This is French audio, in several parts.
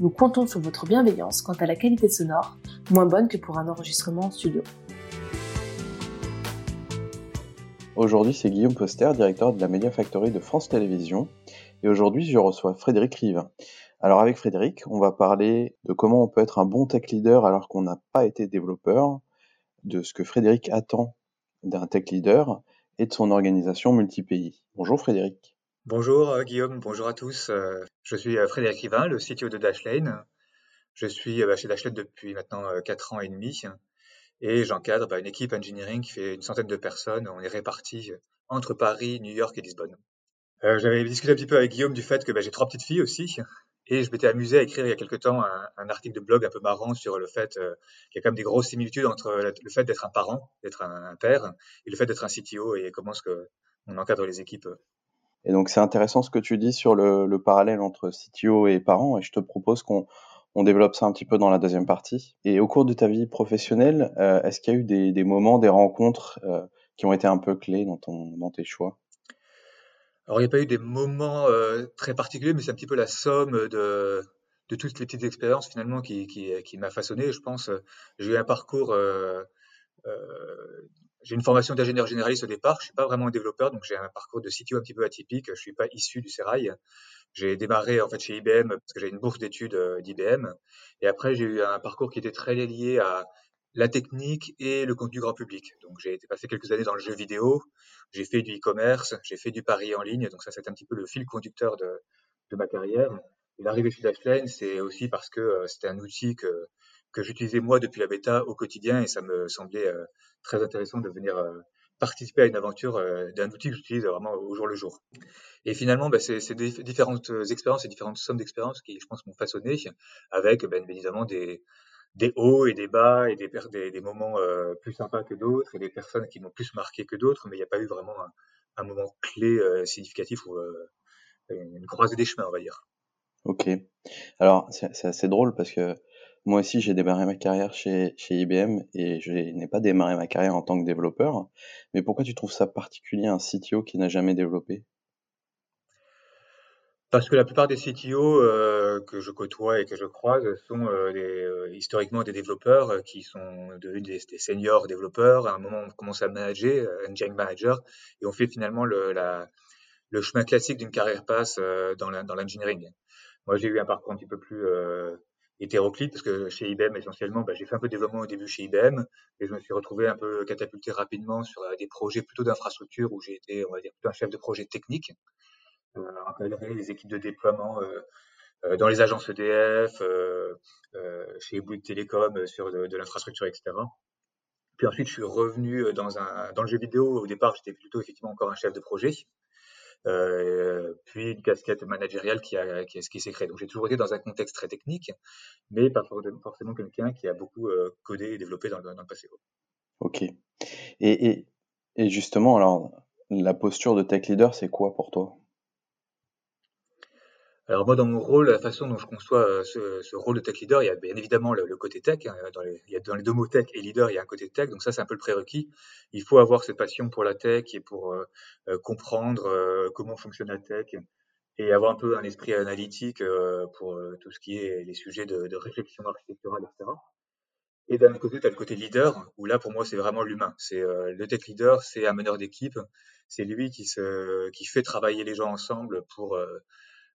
Nous comptons sur votre bienveillance quant à la qualité sonore, moins bonne que pour un enregistrement en studio. Aujourd'hui, c'est Guillaume Poster, directeur de la Media Factory de France Télévisions. Et aujourd'hui, je reçois Frédéric Rive. Alors avec Frédéric, on va parler de comment on peut être un bon tech leader alors qu'on n'a pas été développeur, de ce que Frédéric attend d'un tech leader et de son organisation multi-pays. Bonjour Frédéric. Bonjour euh, Guillaume, bonjour à tous. Euh, je suis euh, Frédéric Rivin, le CTO de Dashlane. Je suis bah, chez Dashlane depuis maintenant 4 ans et demi et j'encadre bah, une équipe engineering qui fait une centaine de personnes. On est répartis entre Paris, New York et Lisbonne. J'avais discuté un petit peu avec Guillaume du fait que bah, j'ai trois petites filles aussi et je m'étais amusé à écrire il y a quelque temps un, article de blog un peu marrant sur le fait qu'il y a quand même des grosses similitudes entre le fait d'être un parent, d'être un, père, et le fait d'être un CTO et comment est-ce qu'on encadre les équipes et donc c'est intéressant ce que tu dis sur le, parallèle entre CTO et parents, et je te propose qu'on développe ça un petit peu dans la deuxième partie. Et au cours de ta vie professionnelle, euh, est-ce qu'il y a eu des, moments, des rencontres euh, qui ont été un peu clés dans, tes choix? Alors il n'y a pas eu des moments euh, très particuliers, mais c'est un petit peu la somme de, toutes les petites expériences finalement qui, m'a façonné. Je pense j'ai eu un parcours j'ai une formation d'ingénieur généraliste au départ. Je suis pas vraiment un développeur, donc j'ai un parcours de CTO un petit peu atypique. Je suis pas issu du Serail. J'ai démarré en fait chez IBM parce que j'ai une bourse d'études euh, d'IBM. Et après, j'ai eu un parcours qui était très lié à la technique et le contenu grand public. Donc j'ai passé quelques années dans le jeu vidéo. J'ai fait du e-commerce, j'ai fait du pari en ligne. Donc ça, c'est un petit peu le fil conducteur de, ma carrière. Et l'arrivée chez Dashlane, c'est aussi parce que euh, c'était un outil que que j'utilisais moi depuis la bêta au quotidien et ça me semblait euh, très intéressant de venir euh, participer à une aventure euh, d'un outil que j'utilise vraiment au jour le jour. Et finalement, bah, c'est différentes expériences et différentes sommes d'expériences qui, je pense, m'ont façonné avec, ben, évidemment, des, des hauts et des bas et des, des, des moments plus sympas que d'autres et des personnes qui m'ont plus marqué que d'autres, mais il n'y a pas eu vraiment un, un moment clé significatif ou une croisée des chemins, on va dire. Ok. Alors, c'est assez drôle parce que moi aussi, j'ai démarré ma carrière chez, chez IBM et je n'ai pas démarré ma carrière en tant que développeur. Mais pourquoi tu trouves ça particulier un CTO qui n'a jamais développé? Parce que la plupart des CTO euh, que je côtoie et que je croise sont euh, euh, historiquement des développeurs qui sont devenus des, seniors développeurs. À un moment, on commence à manager, engineering manager, et on fait finalement le, le chemin classique d'une carrière passe dans l'engineering. Moi, j'ai eu un parcours un petit peu plus hétéroclite parce que chez IBM essentiellement, bah, j'ai fait un peu de développement au début chez IBM et je me suis retrouvé un peu catapulté rapidement sur euh, des projets plutôt d'infrastructure où j'ai été, on va dire, plutôt un chef de projet technique, euh, les équipes de déploiement euh, euh dans les agences EDF, chez Bouygues Télécom sur de, de l'infrastructure, etc. Puis ensuite, je suis revenu dans un dans le jeu vidéo. Au départ, j'étais plutôt effectivement encore un chef de projet. Euh, puis une casquette managériale qui, a, qui, qui s'est créée. Donc j'ai toujours été dans un contexte très technique, mais pas forcément quelqu'un qui a beaucoup euh, codé et développé dans, le passé. Ok. Et, et, et justement, alors, la posture de tech leader, c'est quoi pour toi? Alors moi, dans mon rôle, la façon dont je conçois euh, ce, rôle de tech leader, il y a bien évidemment le, côté tech. Hein, dans les, il deux mots tech et leader, il y a un côté tech. Donc ça, c'est un peu le prérequis. Il faut avoir cette passion pour la tech et pour euh, euh, comprendre comment fonctionne la tech et avoir un peu un esprit analytique pour tout ce qui est les sujets de, de réflexion architecturale, etc. Et d'un côté, tu as le côté leader, où là, pour moi, c'est vraiment l'humain. C'est le tech leader, c'est un meneur d'équipe. C'est lui qui fait travailler les gens ensemble pour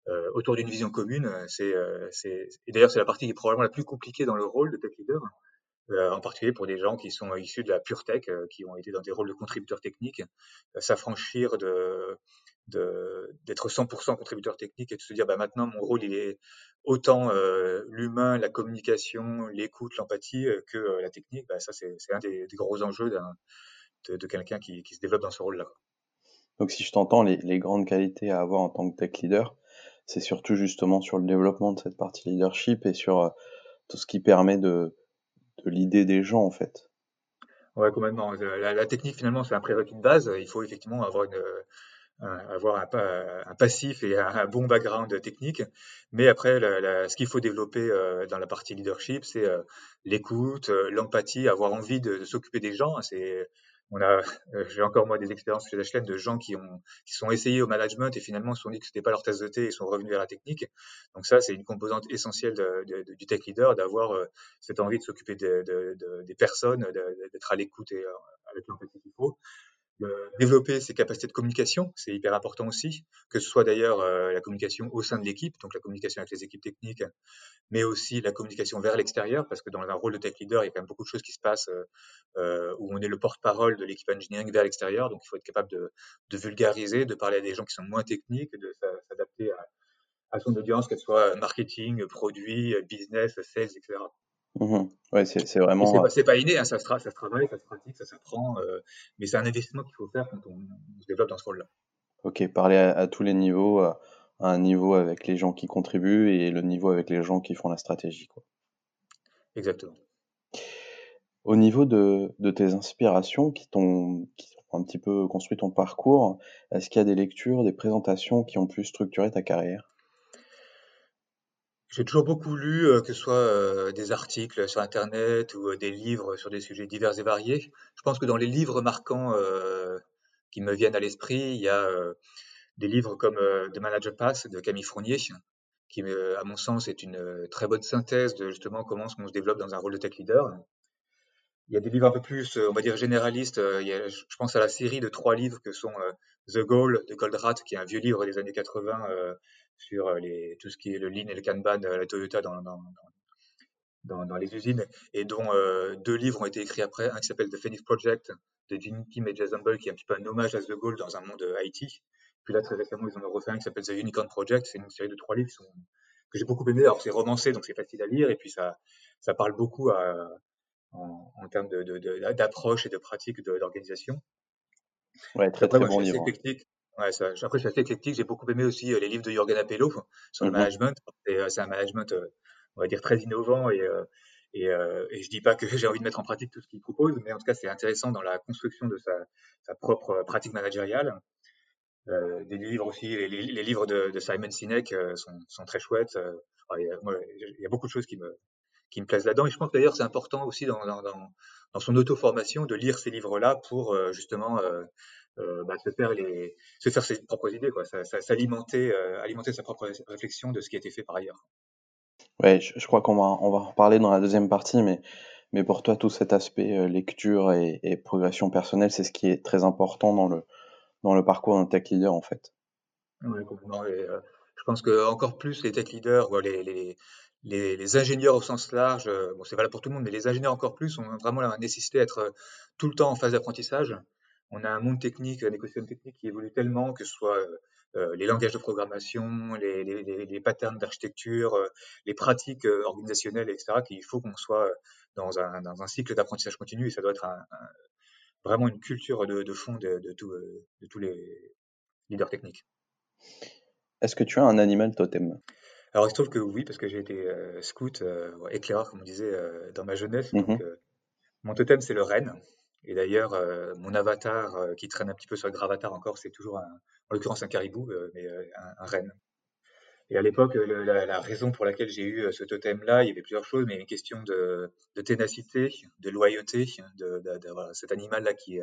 euh, autour d'une vision commune. C'est, euh, c'est, et d'ailleurs, c'est la partie qui est probablement la plus compliquée dans le rôle de tech leader, euh, en particulier pour des gens qui sont issus de la pure tech, qui ont été dans des rôles de contributeurs techniques, s'affranchir de, d'être 100% contributeur technique et de se dire, bah, maintenant, mon rôle, il est autant l'humain, la communication, l'écoute, l'empathie que la technique. Bah, ça, c'est, un des, gros enjeux de, de quelqu'un qui, qui se développe dans ce rôle-là. Donc, si je t'entends, les, les, grandes qualités à avoir en tant que tech leader, c'est surtout justement sur le développement de cette partie leadership et sur tout ce qui permet de, de l'idée des gens en fait. Ouais, complètement. La, la technique finalement c'est un prérequis de base. Il faut effectivement avoir une, avoir un, un, passif et un, bon background technique. Mais après, ce qu'il faut développer euh, dans la partie leadership, c'est euh, l'écoute, euh, l'empathie, avoir envie de, s'occuper des gens. C'est on a, j'ai encore moi des expériences chez HLM de gens qui ont, qui sont essayés au management et finalement se sont dit que c'était pas leur tasse de thé et sont revenus vers la technique. Donc ça, c'est une composante essentielle du tech leader, d'avoir cette envie de s'occuper des personnes, d'être à l'écoute et avec l'empathie qu'il faut développer ses capacités de communication, c'est hyper important aussi, que ce soit d'ailleurs euh, la communication au sein de l'équipe, donc la communication avec les équipes techniques, mais aussi la communication vers l'extérieur, parce que dans un rôle de tech leader, il y a quand même beaucoup de choses qui se passent euh, euh où on est le porte-parole de l'équipe engineering vers l'extérieur, donc il faut être capable de, vulgariser, de parler à des gens qui sont moins techniques, de s'adapter à, à, son audience, qu'elle soit marketing, produit, business, sales, etc. Mmh ouais, c'est vraiment. Euh c'est pas, inné, hein, ça, se ça, se travaille, ça se pratique, ça s'apprend, euh, mais c'est un investissement qu'il faut faire quand on, se développe dans ce rôle-là. Ok, parler à, tous les niveaux, à, un niveau avec les gens qui contribuent et le niveau avec les gens qui font la stratégie. Quoi. Exactement. Au niveau de, de tes inspirations qui, t'ont, qui ont un petit peu construit ton parcours, est-ce qu'il y a des lectures, des présentations qui ont pu structurer ta carrière? J'ai toujours beaucoup lu, euh, que ce soit euh, des articles sur Internet ou euh, des livres sur des sujets divers et variés. Je pense que dans les livres marquants qui me viennent à l'esprit, il y a des livres comme The Manager Pass de Camille Fournier, qui, à mon sens, est une très bonne synthèse de justement comment on se développe dans un rôle de tech leader. Il y a des livres un peu plus, on va dire, généralistes. je pense à la série de trois livres que sont The Goal de Goldratt, qui est un vieux livre des années 80 sur euh, les, tout ce qui est le Lean et le Kanban de la Toyota dans, dans, dans, dans les usines, et dont euh, deux livres ont été écrits après, un qui s'appelle The Phoenix Project de Jim Kim et Jason Bull, qui est un petit peu un hommage à The Goal dans un monde IT. Puis là, très récemment, ils en ont refait un qui s'appelle The Unicorn Project. C'est une série de trois livres qui sont, que j'ai beaucoup aimé. Alors, c'est romancé, donc c'est facile à lire, et puis ça, ça parle beaucoup à, en, en, termes d'approche de, de, et de pratique d'organisation. Ouais, très, très bon livre. Technique. Ouais, ça, après, je suis assez éclectique. J'ai beaucoup aimé aussi euh, les livres de Jürgen Appello sur le mmh management. Euh, c'est un management, euh, on va dire, très innovant et, et, et je dis pas que j'ai envie de mettre en pratique tout ce qu'il propose, mais en tout cas, c'est intéressant dans la construction de sa, sa propre pratique managériale. Des livres aussi, les, les, livres de, de, Simon Sinek sont, sont, très chouettes. il, y a, il, y a, beaucoup de choses qui me, qui me plaisent là-dedans. Et je pense d'ailleurs c'est important aussi dans, dans, dans, son auto-formation de lire ces livres-là pour justement euh, bah, se faire les, se faire ses propres idées, quoi, s'alimenter, euh, alimenter sa propre réflexion de ce qui a été fait par ailleurs. Ouais, je, crois qu'on va, on va en reparler dans la deuxième partie, mais, mais pour toi, tout cet aspect euh, lecture et, et, progression personnelle, c'est ce qui est très important dans le, dans le parcours d'un tech leader, en fait. Oui, complètement. Et, je pense que encore plus les tech leaders, les, les, les, les, ingénieurs au sens large, bon, c'est valable pour tout le monde, mais les ingénieurs encore plus ont vraiment la nécessité d'être tout le temps en phase d'apprentissage on a un monde technique, un écosystème technique qui évolue tellement, que ce soit euh, euh, les langages de programmation, les, les, patterns d'architecture, euh, les pratiques organisationnelles, etc., qu'il faut qu'on soit dans un, dans un cycle d'apprentissage continu et ça doit être vraiment une culture de, fond de, de, de, tous les leaders techniques. Est-ce que tu as un animal totem? Alors, il se trouve que oui, parce que j'ai été scout, éclaireur, comme on disait, dans ma jeunesse. Mmh donc, mon totem, c'est le renne. Et d'ailleurs, euh, mon avatar euh, qui traîne un petit peu sur le gravatar encore, c'est toujours, en l'occurrence, un caribou, euh, mais un, un, renne. Et à l'époque, la, raison pour laquelle j'ai eu ce totem-là, il y avait plusieurs choses, mais une question de, ténacité, de loyauté, de, cet animal-là qui,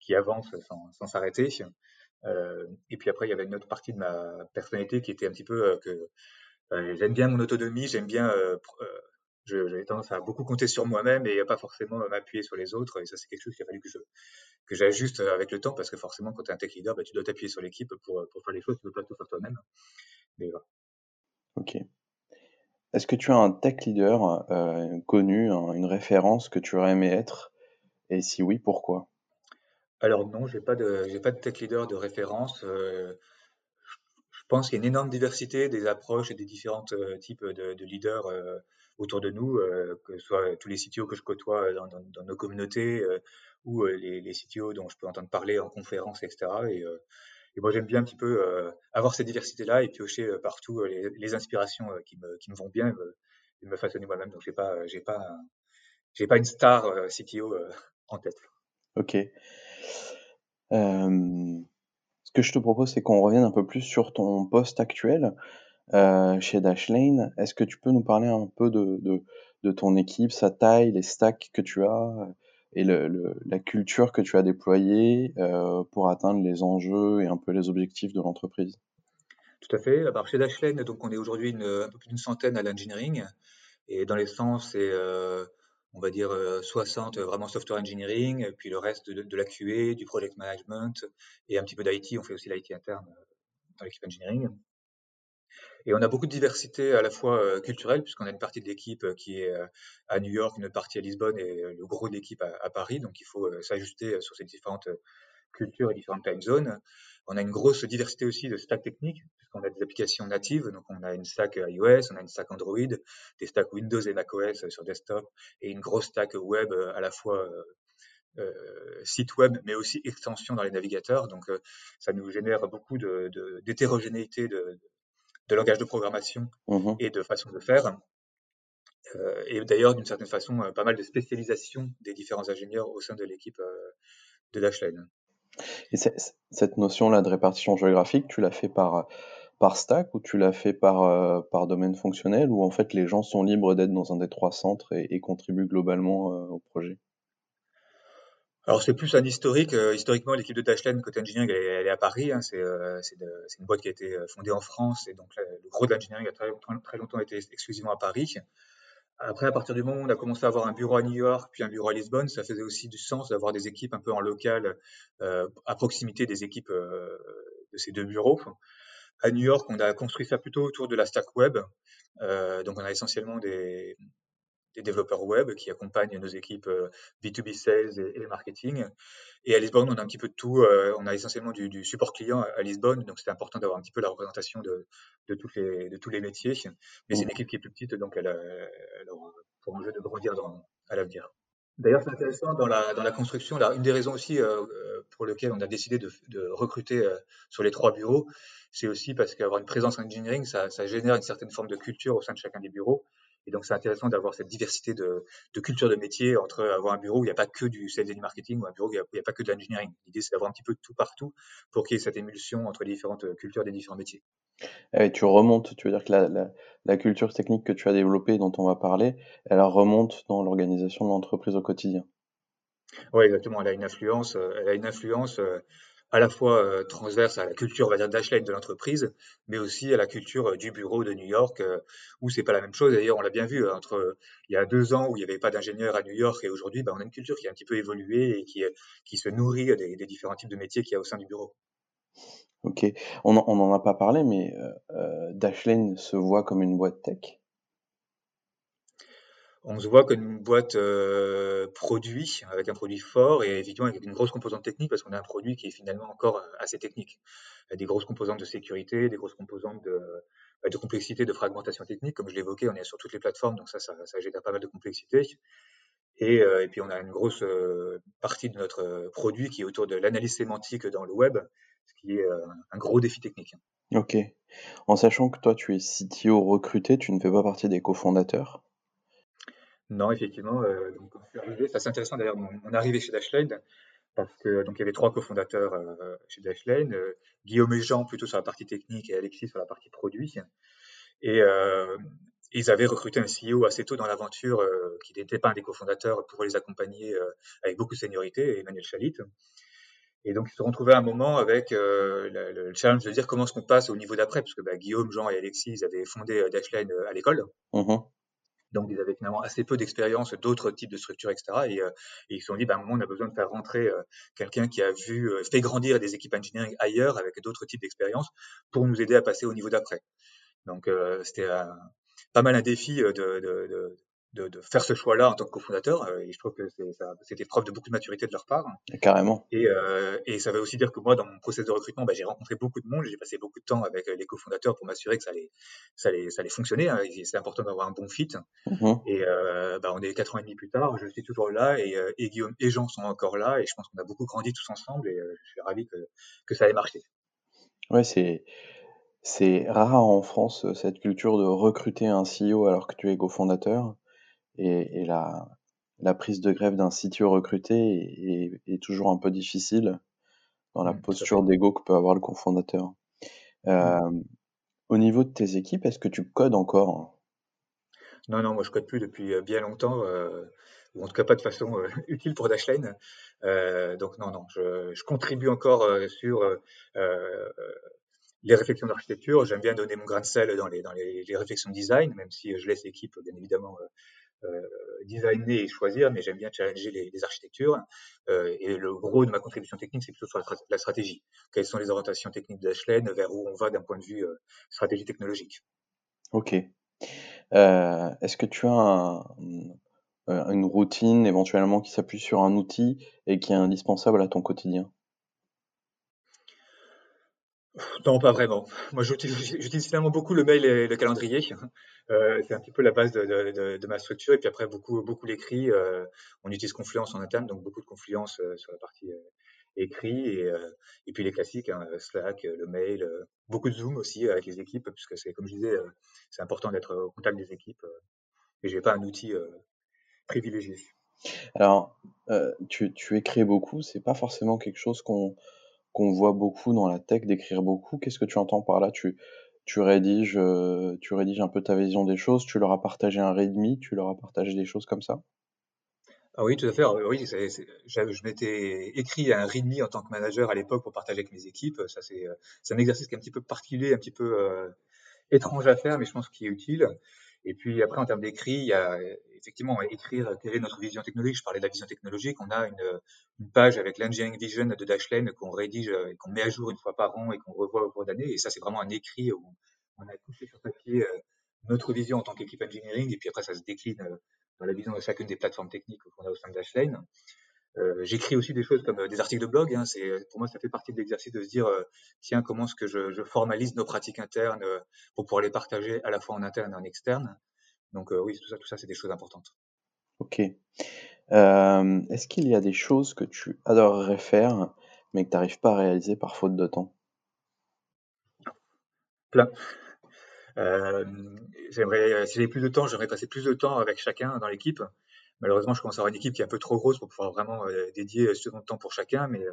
qui avance sans, s'arrêter. Et puis après, il y avait une autre partie de ma personnalité qui était un petit peu que j'aime bien mon autonomie, j'aime bien j'ai tendance à beaucoup compter sur moi-même et pas forcément m'appuyer sur les autres. Et ça, c'est quelque chose qu'il a fallu que je que j'ajuste avec le temps parce que forcément, quand tu es un tech leader, bah, tu dois t'appuyer sur l'équipe pour, pour faire les choses. Tu ne peux pas tout faire toi-même. Mais voilà. Ok. Est-ce que tu as un tech leader euh, connu, une référence que tu aurais aimé être? Et si oui, pourquoi? Alors non, j'ai pas de j'ai pas de tech leader de référence. Euh, pense qu'il y a une énorme diversité des approches et des différents euh, types de, de leaders euh, autour de nous, euh, que ce soit tous les CTO que je côtoie dans, nos communautés ou les, les, CTO dont je peux entendre parler en conférence, etc. Et moi, j'aime bien un petit peu avoir cette diversité-là et piocher partout les, inspirations qui me, vont bien et me, façonner moi-même. Donc, j'ai pas, j'ai pas une star CTO en tête. Ok. Ce que je te propose, c'est qu'on revienne un peu plus sur ton poste actuel chez Dashlane. Est-ce que tu peux nous parler un peu de, ton équipe, sa taille, les stacks que tu as et le, la culture que tu as déployée euh, pour atteindre les enjeux et un peu les objectifs de l'entreprise? Tout à fait. Alors chez Dashlane, donc on est aujourd'hui un peu plus d'une centaine à l'engineering et dans les sens c'est euh, on va dire 60 euh, vraiment software engineering, puis le reste de, de, la QA, du project management et un petit peu d'IT. On fait aussi l'IT interne dans l'équipe engineering. Et on a beaucoup de diversité à la fois euh, culturelle, puisqu'on a une partie de l'équipe euh, qui est euh, à New York, une partie à Lisbonne et le gros de l'équipe à, Paris. Donc il faut s'ajuster sur ces différentes cultures et différentes time zones. On a une grosse diversité aussi de stacks techniques, puisqu'on a des applications natives. Donc on a une stack iOS, on a une stack Android, des stacks Windows et macOS sur desktop, et une grosse stack web à la fois site web, mais aussi extension dans les navigateurs. Donc, ça nous génère beaucoup d'hétérogénéité de, de, de langage de programmation mmh et de façon de faire. Euh, et d'ailleurs, d'une certaine façon, euh, pas mal de spécialisation des différents ingénieurs au sein de l'équipe euh, de Dashlane. Et cette notion-là de répartition géographique, tu l'as fait par, par stack ou tu l'as fait par, par domaine fonctionnel ou en fait les gens sont libres d'être dans un des trois centres et, contribuent globalement au projet? Alors c'est plus un historique. Euh, historiquement, l'équipe de Dashlane côté engineering, elle, est à Paris. Hein, c'est euh, une boîte qui a été euh, fondée en France et donc le gros de l'engineering a très, très, longtemps été exclusivement à Paris. Après, à partir du moment où on a commencé à avoir un bureau à New York puis un bureau à Lisbonne, ça faisait aussi du sens d'avoir des équipes un peu en local, euh, à proximité des équipes euh, de ces deux bureaux. À New York, on a construit ça plutôt autour de la stack web. Euh, donc on a essentiellement des, développeurs web qui accompagnent nos équipes B2B euh, sales et, marketing. Et à Lisbonne, on a un petit peu de tout. Euh, on a essentiellement du, support client à, Lisbonne, donc c'était important d'avoir un petit peu la représentation de, tous les métiers. Mais c'est une équipe qui est plus petite, donc elle, elle aura pour enjeu de grandir à l'avenir. D'ailleurs, c'est intéressant dans la, construction. Une des raisons aussi pour lesquelles on a décidé de, recruter sur les trois bureaux, c'est aussi parce qu'avoir une présence en engineering, ça, génère une certaine forme de culture au sein de chacun des bureaux. Et donc, c'est intéressant d'avoir cette diversité de, culture de métier entre avoir un bureau où il n'y a pas que du sales et du marketing ou un bureau où il n'y a, pas que de l'engineering. L'idée, c'est d'avoir un petit peu de tout partout pour qu'il y ait cette émulsion entre les différentes cultures des différents métiers. Et tu remontes, tu veux dire que la, la, la, culture technique que tu as développée, dont on va parler, elle remonte dans l'organisation de l'entreprise au quotidien. Oui, exactement. Elle a une influence, euh, elle a une influence euh, à la fois euh, transverse à la culture, on va dire, d'Ashline de l'entreprise, mais aussi à la culture du bureau de New York, euh, où c'est pas la même chose. D'ailleurs, on l'a bien vu entre il y a deux ans où il n'y avait pas d'ingénieur à New York et aujourd'hui, bah, on a une culture qui a un petit peu évolué et qui, se nourrit des, des différents types de métiers qu'il y a au sein du bureau. Ok, on n'en a pas parlé, mais Dashlane se voit comme une boîte tech? On se voit comme une boîte euh, produit, avec un produit fort et évidemment avec une grosse composante technique parce qu'on a un produit qui est finalement encore euh, assez technique. Des grosses composantes de sécurité, des grosses composantes de, bah, de complexité, de fragmentation technique. Comme je l'évoquais, on est sur toutes les plateformes, donc ça, ça, ça génère pas mal de complexité. Et, euh, et puis on a une grosse partie de notre produit qui est autour de l'analyse sémantique dans le web, ce qui est un gros défi technique. Ok. En sachant que toi, tu es CTO recruté, tu ne fais pas partie des cofondateurs. Non, effectivement, euh, donc c'est intéressant d'ailleurs mon, arrivée chez Dashlane, parce que donc il y avait trois cofondateurs euh, chez Dashlane, euh, Guillaume et Jean plutôt sur la partie technique et Alexis sur la partie produit. Et ils avaient recruté un CEO assez tôt dans l'aventure qui n'était pas un des cofondateurs pour les accompagner avec beaucoup de seniorité, Emmanuel Chalit. Et donc ils se sont retrouvés à un moment avec le, challenge de dire comment est-ce qu'on passe au niveau d'après, parce que bah, Guillaume, Jean et Alexis ils avaient fondé Dashlane à l'école. Mmh donc, ils avaient finalement assez peu d'expérience d'autres types de structures, etc. Et, euh, ils se sont dit, bah, à moment, on a besoin de faire rentrer euh, quelqu'un qui a vu, euh, fait grandir des équipes engineering ailleurs avec d'autres types d'expérience pour nous aider à passer au niveau d'après. Donc, c'était pas mal un défi de, de, de, de, de faire ce choix-là en tant que cofondateur. Euh, et je trouve que c'était preuve de beaucoup de maturité de leur part. Carrément. Et, euh, et ça veut aussi dire que moi, dans mon process de recrutement, bah, j'ai rencontré beaucoup de monde. J'ai passé beaucoup de temps avec euh, les cofondateurs pour m'assurer que ça allait, ça allait, ça allait fonctionner. Hein. C'est important d'avoir un bon fit. Mm-hmm. Et euh, bah, on est quatre ans et demi plus tard. Je suis toujours là et, euh, et Guillaume et Jean sont encore là. Et je pense qu'on a beaucoup grandi tous ensemble. Et je suis ravi que, que ça ait marché. Ouais, c'est c'est rare en France, cette culture de recruter un CEO alors que tu es cofondateur et et la la prise de grève d'un CTO recruté est est toujours un peu difficile dans la Mmh, posture d'ego que peut avoir le cofondateur. Mmh. au niveau de tes équipes, est-ce que tu codes encore? Non, non, moi je code plus depuis, bien longtemps, ou en tout cas pas de façon, utile pour Dashlane. donc non, non, je je contribue encore, sur, les réflexions d'architecture. J'aime bien donner mon grain de sel dans les dans les les réflexions de design, même si, je laisse l'équipe bien évidemment, designer et choisir, mais j'aime bien challenger les architectures. et le gros de ma contribution technique, c'est plutôt sur la stratégie. Quelles sont les orientations techniques de? Vers où on va d'un point de vue, stratégie technologique? OK. est-ce que tu as une routine éventuellement qui s'appuie sur un outil et qui est indispensable à ton quotidien? Non, pas vraiment. Moi, j'utilise finalement beaucoup le mail et le calendrier. Euh, c'est un petit peu la base de, ma structure. Et puis après, beaucoup, beaucoup l'écrit. Euh, on utilise Confluence en interne, donc beaucoup de Confluence euh, sur la partie écrit. Et, et, puis les classiques, hein, Slack, le mail, beaucoup de Zoom aussi avec les équipes, puisque c'est, comme je disais, c'est important d'être au contact des équipes. et je n'ai pas un outil privilégié. Alors, tu, tu écris beaucoup, c'est pas forcément quelque chose qu'on qu'on voit beaucoup dans la tech, d'écrire beaucoup. Qu'est-ce que tu entends par là? Tu, tu, rédiges, euh, tu rédiges un peu ta vision des choses, tu leur as partagé un readme, tu leur as partagé des choses comme ça? Ah oui, tout à fait. oui, je m'étais écrit un readme en tant que manager à l'époque pour partager avec mes équipes. Ça, c'est euh, un exercice qui est un petit peu particulier, un petit peu euh, étrange à faire, mais je pense qu'il est utile. Et puis après, en termes d'écrit, il y a effectivement écrire quelle est notre vision technologique. Je parlais de la vision technologique. On a une, page avec l'engineering vision de Dashlane qu'on rédige et qu'on met à jour une fois par an et qu'on revoit au cours d'année. Et ça, c'est vraiment un écrit où on a couché sur papier euh, notre vision en tant qu'équipe engineering. Et puis après, ça se décline euh, dans la vision de chacune des plateformes techniques qu'on a au sein de Dashlane. Euh, j'écris aussi des choses comme euh, des articles de blog. Hein, c'est pour moi ça fait partie de l'exercice de se dire euh, tiens comment est-ce que je, formalise nos pratiques internes pour pouvoir les partager à la fois en interne et en externe. Donc oui tout ça tout ça c'est des choses importantes. Ok. est-ce qu'il y a des choses que tu adorerais faire mais que tu n'arrives pas à réaliser par faute de temps? Plein. j'aimerais si j'avais plus de temps j'aimerais passer plus de temps avec chacun dans l'équipe Malheureusement, je commence à avoir une équipe qui est un peu trop grosse pour pouvoir vraiment euh, dédier suffisamment de temps pour chacun, mais euh,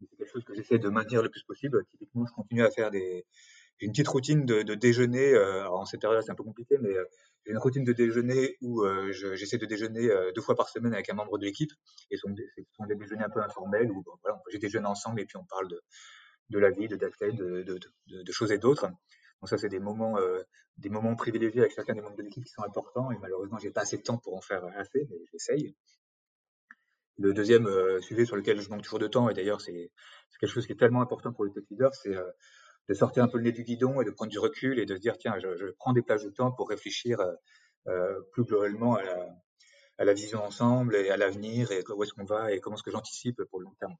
c'est quelque chose que j'essaie de maintenir le plus possible. Typiquement, je continue à faire des, une petite routine de, de déjeuner. Euh, alors en cette période-là, c'est un peu compliqué, mais j'ai une routine de déjeuner où j'essaie de déjeuner deux fois par semaine avec un membre de l'équipe. Et ce sont, des, déjeuners un peu informels où voilà, j'ai déjeuné ensemble et puis on parle de, de la vie, de Dactyl, de, de, choses et d'autres. Donc ça, c'est des moments, euh, des moments privilégiés avec chacun des membres de l'équipe qui sont importants. Et malheureusement, j'ai pas assez de temps pour en faire assez, mais j'essaye. Le deuxième euh, sujet sur lequel je manque toujours de temps, et d'ailleurs c'est quelque chose qui est tellement important pour le tech leader, c'est euh, de sortir un peu le nez du guidon et de prendre du recul et de se dire tiens, je, je prends des plages de temps pour réfléchir euh, plus globalement à la, à la, vision ensemble et à l'avenir et où est-ce qu'on va et comment est-ce que j'anticipe pour le long terme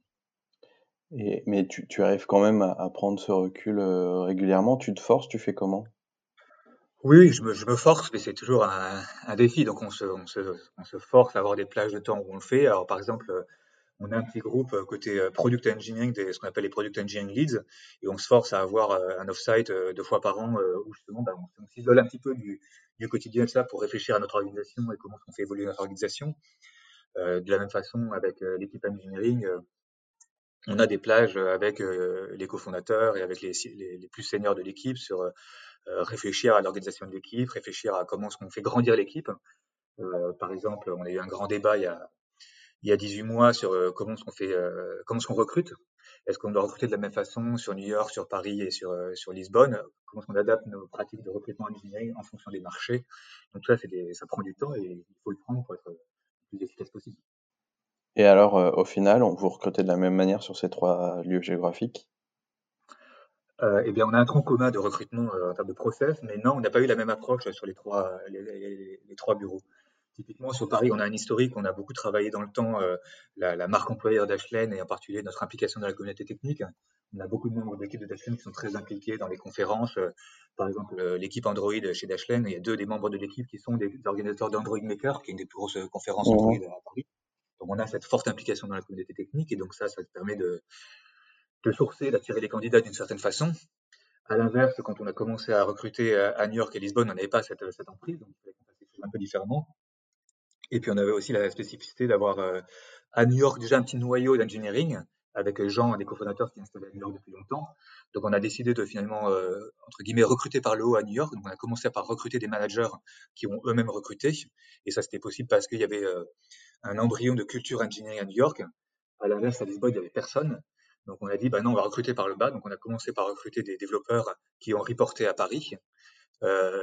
mais tu, tu, arrives quand même à, prendre ce recul euh, régulièrement. Tu te forces, tu fais comment? Oui, je me, je me, force, mais c'est toujours un, un, défi. Donc on se, on, se, on se, force à avoir des plages de temps où on le fait. Alors par exemple, on a un petit groupe euh, côté euh, product engineering, des, ce qu'on appelle les product engineering leads, et on se force à avoir un off-site deux fois par an où justement bah, on, s'isole un petit peu du, du, quotidien de ça pour réfléchir à notre organisation et comment on fait évoluer notre organisation. de la même façon, avec l'équipe engineering, on a des plages avec les cofondateurs et avec les, les, plus seniors de l'équipe sur réfléchir à l'organisation de l'équipe, réfléchir à comment qu'on fait grandir l'équipe. par exemple, on a eu un grand débat il y a, il y a 18 mois sur comment est-ce qu'on fait, comment est-ce qu'on recrute? Est-ce qu'on doit recruter de la même façon sur New York, sur Paris et sur, sur Lisbonne? Comment est-ce qu'on adapte nos pratiques de recrutement engineering en fonction des marchés? Donc ça, des, ça prend du temps et il faut le prendre pour être le plus efficace possible. Et alors, euh, au final, on vous recrutez de la même manière sur ces trois lieux géographiques? Euh, eh bien, on a un tronc commun de recrutement euh, en termes de process, mais non, on n'a pas eu la même approche sur les trois, les, trois bureaux. Typiquement, sur Paris, on a un historique, on a beaucoup travaillé dans le temps la, la, marque employeur d'Ashlen et en particulier notre implication dans la communauté technique. On a beaucoup de membres de l'équipe de Dashlane qui sont très impliqués dans les conférences. par exemple, l'équipe Android chez Dashlane, il y a deux des membres de l'équipe qui sont des organisateurs d'Android Maker, qui est une des plus grosses conférences mmh Android à Paris. Donc on a cette forte implication dans la communauté technique et donc ça, ça permet de, de sourcer, d'attirer les candidats d'une certaine façon. À l'inverse, quand on a commencé à recruter à New York et Lisbonne, on n'avait pas cette, cette emprise, donc choses un peu différemment. Et puis on avait aussi la spécificité d'avoir euh, à New York déjà un petit noyau d'engineering avec Jean, un des cofondateurs qui est installé à New York depuis longtemps. Donc on a décidé de finalement, euh, entre guillemets, recruter par le haut à New York. Donc on a commencé par recruter des managers qui ont eux-mêmes recruté. Et ça, c'était possible parce qu'il y avait euh, un embryon de culture engineering à New York. À l'inverse, à Lisbonne, il n'y avait personne. Donc on a dit, bah non, on va recruter par le bas. Donc on a commencé par recruter des développeurs qui ont reporté à Paris.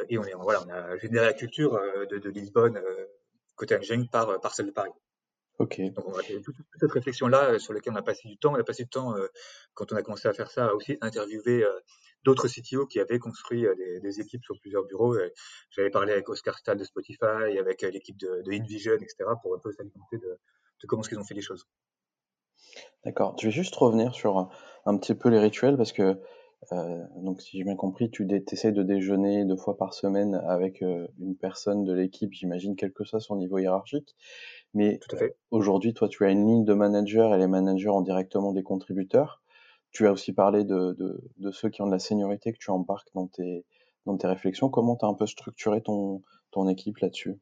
Et on, est, voilà, on a généré la culture de Lisbonne côté engineering par, par celle de Paris. Ok. Donc, on a fait toute, cette réflexion-là euh, sur laquelle on a passé du temps. On a passé du temps, euh, quand on a commencé à faire ça, à aussi interviewer euh, d'autres CTO qui avaient construit des, équipes sur plusieurs bureaux. J'avais parlé avec Oscar Stahl de Spotify, avec l'équipe de, de, InVision, etc., pour un peu s'alimenter de, de comment ils ont fait les choses. D'accord. Je vais juste revenir sur un petit peu les rituels parce que donc, si j'ai bien compris, tu essaies de déjeuner deux fois par semaine avec une personne de l'équipe, j'imagine, quel que soit son niveau hiérarchique. Mais aujourd'hui, toi, tu as une ligne de manager et les managers ont directement des contributeurs. Tu as aussi parlé de, de, de ceux qui ont de la seniorité que tu embarques dans tes, dans tes réflexions. Comment tu as un peu structuré ton, ton équipe là-dessus?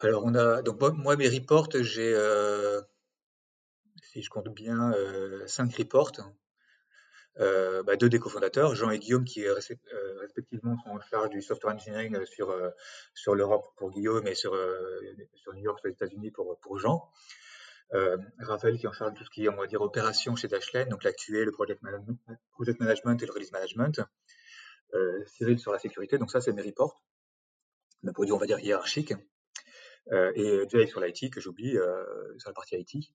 Alors, on a, donc moi, mes reports, j'ai, euh, si je compte bien, euh, cinq reports. Euh, bah, deux des cofondateurs, Jean et Guillaume, qui euh, respectivement sont en charge du software engineering sur, euh, sur l'Europe pour Guillaume et sur, sur New York, sur les États-Unis pour, pour Jean. Raphaël qui est en charge de tout ce qui est, va dire, opération chez Dashlane, donc la QA, le project management, project management et le release management. Cyril sur la sécurité, donc ça c'est mes reports, d'un produit on va dire hiérarchique. et Jay sur l'IT que j'oublie, sur la partie IT.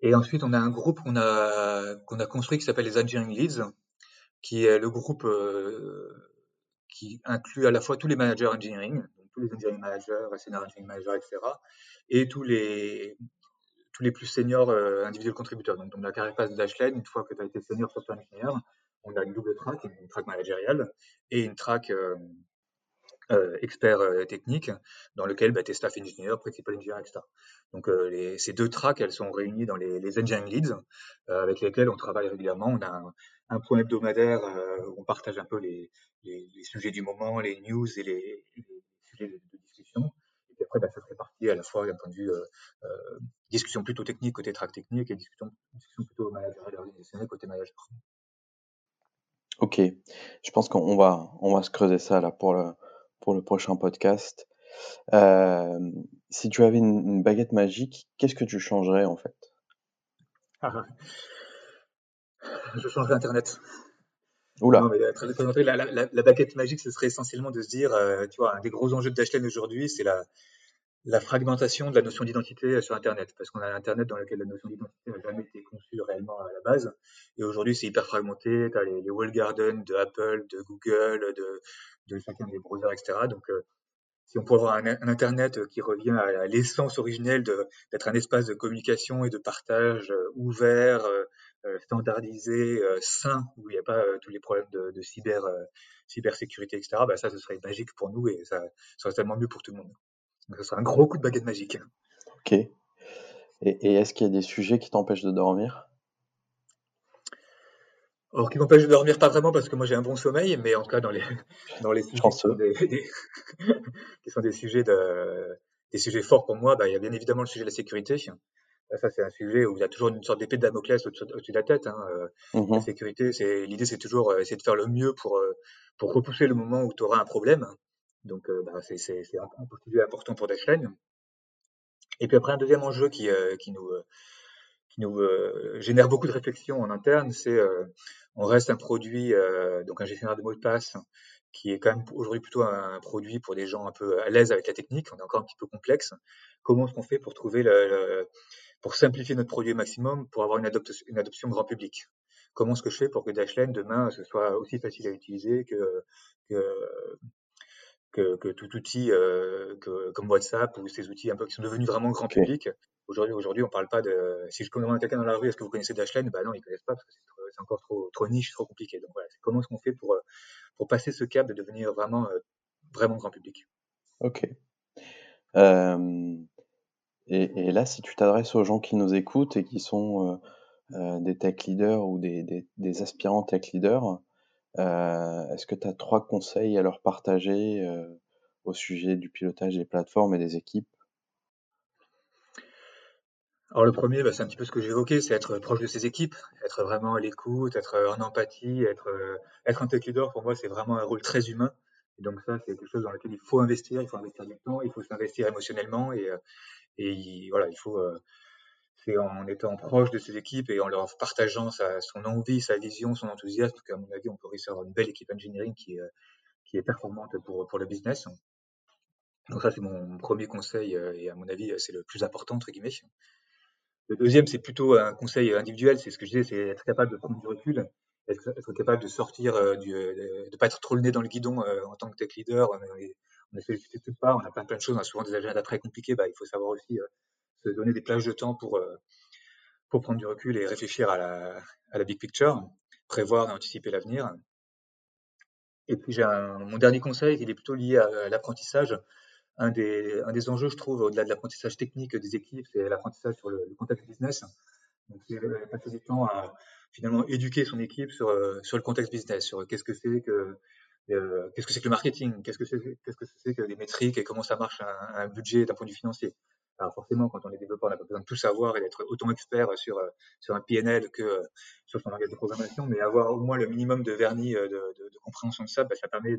Et ensuite, on a un groupe qu'on a, qu'on a construit qui s'appelle les Engineering Leads, qui est le groupe euh, qui inclut à la fois tous les managers engineering, donc tous les engineering managers, senior engineering managers, etc., et tous les, tous les plus seniors euh, individuels contributeurs. Donc, dans la carrière passe de Dashlane, une fois que tu as été senior software engineer, on a une double track, une track managériale et une track euh, euh, expert euh, technique, dans lequel bah, tu es staff engineer, principal engineer, etc. Donc euh, les, ces deux tracks, elles sont réunies dans les, les engineering leads, avec lesquels on travaille régulièrement. On a un, un point hebdomadaire où on partage un peu les, les, les, sujets du moment, les news et les, sujets de, discussion. Et puis après, bah, ça se répartit à la fois d'un point de vue discussion plutôt technique côté track technique et discussion, discussion plutôt managériale organisationnelle côté manager. Ok, je pense qu'on va on va se creuser ça là pour le pour le prochain podcast. Euh, si tu avais une, baguette magique, qu'est-ce que tu changerais en fait? Ah, Je changerais Internet. Oula. la, baguette magique, ce serait essentiellement de se dire, euh, tu vois, un des gros enjeux de Dashlane aujourd'hui, c'est la, la fragmentation de la notion d'identité sur Internet, parce qu'on a Internet dans lequel la notion d'identité n'a jamais été conçue réellement à la base, et aujourd'hui c'est hyper fragmenté, tu as les, les wall gardens de Apple, de Google, de, chacun des browsers, etc. Donc, euh, si on peut avoir un, Internet qui revient à, l'essence originelle d'être un espace de communication et de partage euh, ouvert, euh, standardisé, sain, où il n'y a pas tous les problèmes de, de cyber, cybersécurité, etc., bah ça, ce serait magique pour nous et ça, serait tellement mieux pour tout le monde. Donc, ce serait un gros coup de baguette magique. Ok. Et, et est-ce qu'il y a des sujets qui t'empêchent de dormir? Alors, qui m'empêche de dormir, pas vraiment parce que moi j'ai un bon sommeil, mais en tout cas dans les, dans les sujets qui sont des, qui sont des sujets de, des sujets forts pour moi, bah, il y a bien évidemment le sujet de la sécurité. Ça, c'est un sujet où il y a toujours une sorte d'épée de Damoclès au-dessus de la tête. Hein. Mmh la sécurité, c'est l'idée, c'est toujours euh, essayer de faire le mieux pour euh, pour repousser le moment où tu auras un problème. Donc, euh, bah, c'est un, un important pour Dashlane. Et puis après, un deuxième enjeu qui qui nous qui nous génère beaucoup de réflexions en interne, c'est on reste un produit, euh, donc un gestionnaire de mots de passe, qui est quand même aujourd'hui plutôt un produit pour des gens un peu à l'aise avec la technique. On est encore un petit peu complexe. Comment est-ce qu'on fait pour trouver le, pour simplifier notre produit au maximum, pour avoir une, adoption, une adoption grand public? Comment est-ce que je fais pour que Dashlane demain ce soit aussi facile à utiliser que que, que, tout outil euh, que, comme WhatsApp ou ces outils un peu qui sont devenus vraiment grand public. Aujourd'hui, aujourd'hui, on parle pas de. Si je demande à quelqu'un dans la rue, est-ce que vous connaissez Dashlane? Bah non, ils connaissent pas parce que c'est encore trop, trop niche, trop compliqué. Donc voilà, comment est-ce qu'on fait pour, euh, pour passer ce cap de devenir vraiment, euh, vraiment grand public? Ok. Euh, et, et, là, si tu t'adresses aux gens qui nous écoutent et qui sont des tech leaders ou des, des, des aspirants tech leaders, est-ce que tu as trois conseils à leur partager au sujet du pilotage des plateformes et des équipes? Alors le premier, bah, c'est un petit peu ce que j'évoquais, c'est être proche de ses équipes, être vraiment à l'écoute, être en empathie, être, être un tech leader, pour moi, c'est vraiment un rôle très humain. Donc ça, c'est quelque chose dans lequel il faut investir, il faut investir du temps, il faut s'investir émotionnellement et voilà, il faut c'est en étant proche de ses équipes et en leur partageant son envie, sa vision, son enthousiasme qu'à mon avis, on peut réussir une belle équipe engineering qui, qui est performante pour, pour le business. Donc ça, c'est mon premier conseil et à mon avis, c'est le plus important, entre guillemets. Le deuxième, c'est plutôt un conseil individuel, c'est ce que je disais, c'est être capable de prendre du recul, être, capable de sortir, du, de ne pas être trop le nez dans le guidon en tant que tech leader. On, on est sollicité de toutes parts, on a plein, plein de choses, on a souvent des agendas très compliqués, bah, il faut savoir aussi se donner des plages de temps pour, pour prendre du recul et réfléchir à la, à la big picture, prévoir et anticiper l'avenir. Et puis j'ai mon dernier conseil, il est plutôt lié à, l'apprentissage. Un des, un des enjeux, je trouve, au-delà de l'apprentissage technique des équipes, c'est l'apprentissage sur le, contexte business. Donc c'est passer du temps à finalement éduquer son équipe sur, sur le contexte business, sur qu'est-ce que c'est que qu'est-ce que c'est que le marketing, qu'est-ce que c'est qu'est-ce que c'est que les métriques et comment ça marche un budget d'un point de vue financier. Alors forcément, quand on est développeur, on n'a pas besoin de tout savoir et d'être autant expert sur, euh, sur un PNL que euh, sur son langage de programmation, mais avoir au moins le minimum de vernis euh, de, compréhension de ça, bah, ça permet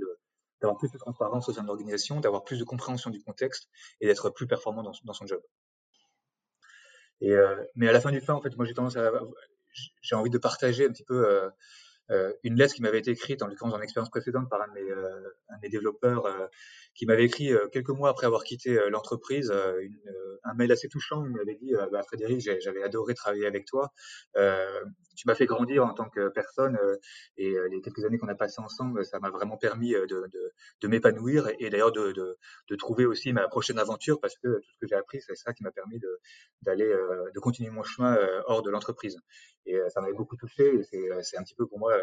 d'avoir plus de transparence au sein de l'organisation, d'avoir plus de compréhension du contexte et d'être plus performant dans, dans son job. Mais à la fin du fin, en fait, moi j'ai tendance à, j'ai envie de partager un petit peu une lettre qui m'avait été écrite, en l'occurrence dans expérience précédente, par un de mes, euh, un de mes développeurs, euh, qui m'avait écrit quelques mois après avoir quitté l'entreprise, un mail assez touchant. Il m'avait dit bah, Frédéric, j'avais adoré travailler avec toi. tu m'as fait grandir en tant que personne et les quelques années qu'on a passées ensemble, ça m'a vraiment permis de, de, de m'épanouir et, d'ailleurs de, de, de, trouver aussi ma prochaine aventure parce que tout ce que j'ai appris, c'est ça qui m'a permis d'aller de, continuer mon chemin hors de l'entreprise. Et ça m'avait beaucoup touché et c'est un petit peu pour moi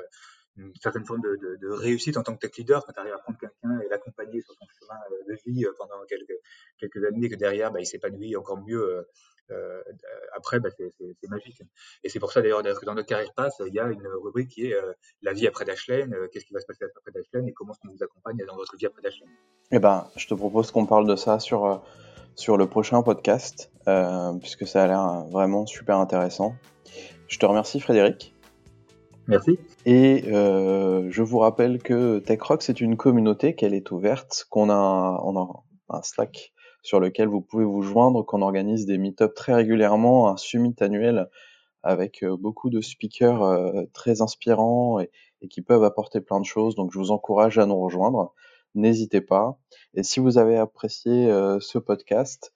une certaine forme de, réussite en tant que tech leader quand tu arrives à prendre quelqu'un et l'accompagner sur son chemin euh, de vie euh, pendant quelques, années que derrière bah, il s'épanouit encore mieux euh, euh après bah, c'est magique. Et c'est pour ça d'ailleurs que dans notre carrière passe il y a une rubrique qui est la vie après Dashlane qu'est-ce qui va se passer après Dashlane et comment qu'on vous accompagne dans votre vie après Dashlane? Eh ben je te propose qu'on parle de ça sur sur le prochain podcast puisque ça a l'air vraiment super intéressant. Je te remercie Frédéric Merci. Et euh, je vous rappelle que TechRock, c'est une communauté, qu'elle est ouverte, qu'on a, on un Slack sur lequel vous pouvez vous joindre, qu'on organise des meet très régulièrement, un summit annuel avec euh, beaucoup de speakers euh, très inspirants et, qui peuvent apporter plein de choses. Donc je vous encourage à nous rejoindre. N'hésitez pas. Et si vous avez apprécié ce podcast,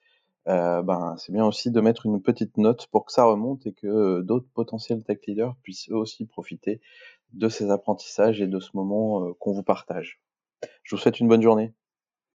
euh, ben, c'est bien aussi de mettre une petite note pour que ça remonte et que d'autres potentiels tech leaders puissent eux aussi profiter de ces apprentissages et de ce moment euh, qu'on vous partage. Je vous souhaite une bonne journée.